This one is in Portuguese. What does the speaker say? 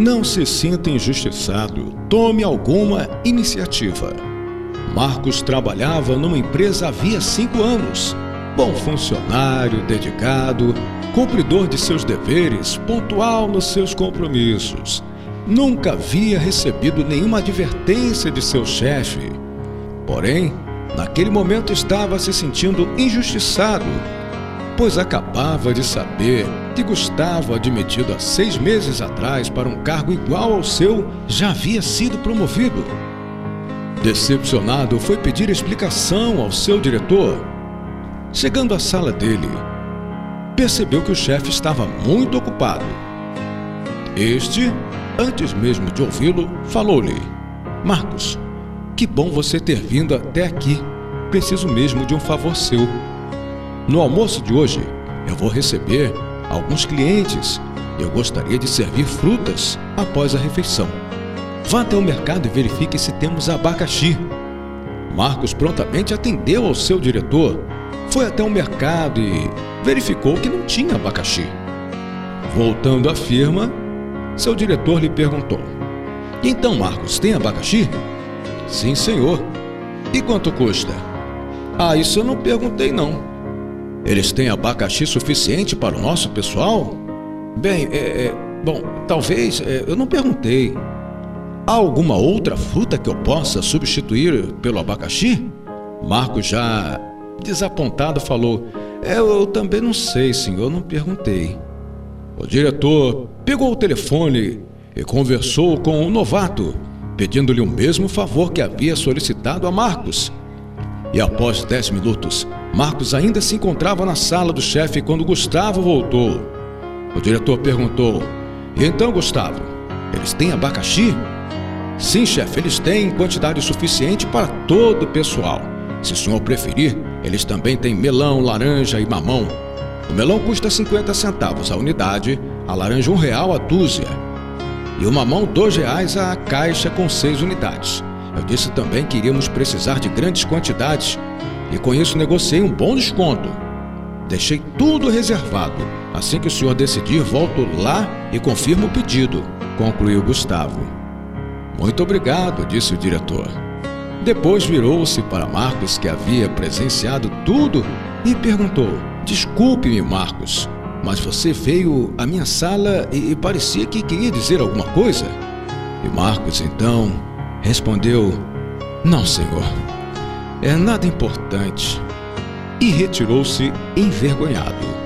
Não se sinta injustiçado. Tome alguma iniciativa. Marcos trabalhava numa empresa havia cinco anos. Bom funcionário, dedicado, cumpridor de seus deveres, pontual nos seus compromissos. Nunca havia recebido nenhuma advertência de seu chefe. Porém, naquele momento estava se sentindo injustiçado pois acabava de saber que Gustavo, admitido há seis meses atrás para um cargo igual ao seu, já havia sido promovido. Decepcionado, foi pedir explicação ao seu diretor. Chegando à sala dele, percebeu que o chefe estava muito ocupado. Este, antes mesmo de ouvi-lo, falou-lhe: Marcos, que bom você ter vindo até aqui. Preciso mesmo de um favor seu. No almoço de hoje, eu vou receber alguns clientes. Eu gostaria de servir frutas após a refeição. Vá até o mercado e verifique se temos abacaxi. Marcos prontamente atendeu ao seu diretor. Foi até o mercado e verificou que não tinha abacaxi. Voltando à firma, seu diretor lhe perguntou: Então, Marcos, tem abacaxi? Sim, senhor. E quanto custa? Ah, isso eu não perguntei, não. Eles têm abacaxi suficiente para o nosso pessoal? Bem, é, é, bom, talvez, é, eu não perguntei. Há alguma outra fruta que eu possa substituir pelo abacaxi? Marco, já desapontado, falou: é, Eu também não sei, senhor, não perguntei. O diretor pegou o telefone e conversou com o novato, pedindo-lhe o mesmo favor que havia solicitado a Marcos. E após dez minutos, Marcos ainda se encontrava na sala do chefe quando Gustavo voltou. O diretor perguntou: E então, Gustavo, eles têm abacaxi? Sim, chefe, eles têm quantidade suficiente para todo o pessoal. Se o senhor preferir, eles também têm melão, laranja e mamão. O melão custa 50 centavos a unidade, a laranja um real a dúzia. E o mamão dois reais a caixa com seis unidades. Eu disse também que iríamos precisar de grandes quantidades e com isso negociei um bom desconto. Deixei tudo reservado. Assim que o senhor decidir, volto lá e confirmo o pedido, concluiu Gustavo. Muito obrigado, disse o diretor. Depois virou-se para Marcos, que havia presenciado tudo, e perguntou: Desculpe-me, Marcos, mas você veio à minha sala e parecia que queria dizer alguma coisa? E Marcos então respondeu: Não, senhor é nada importante. E retirou-se envergonhado.